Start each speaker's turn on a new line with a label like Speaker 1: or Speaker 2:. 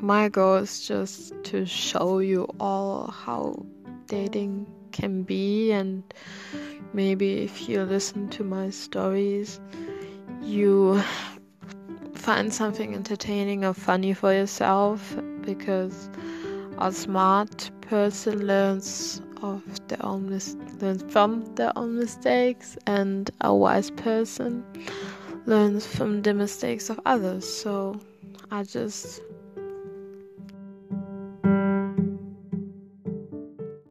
Speaker 1: my goal is just to show you all how dating can be and maybe if you listen to my stories you find something entertaining or funny for yourself because a smart person learns of their own mis- learns from their own mistakes and a wise person learns from the mistakes of others. So i just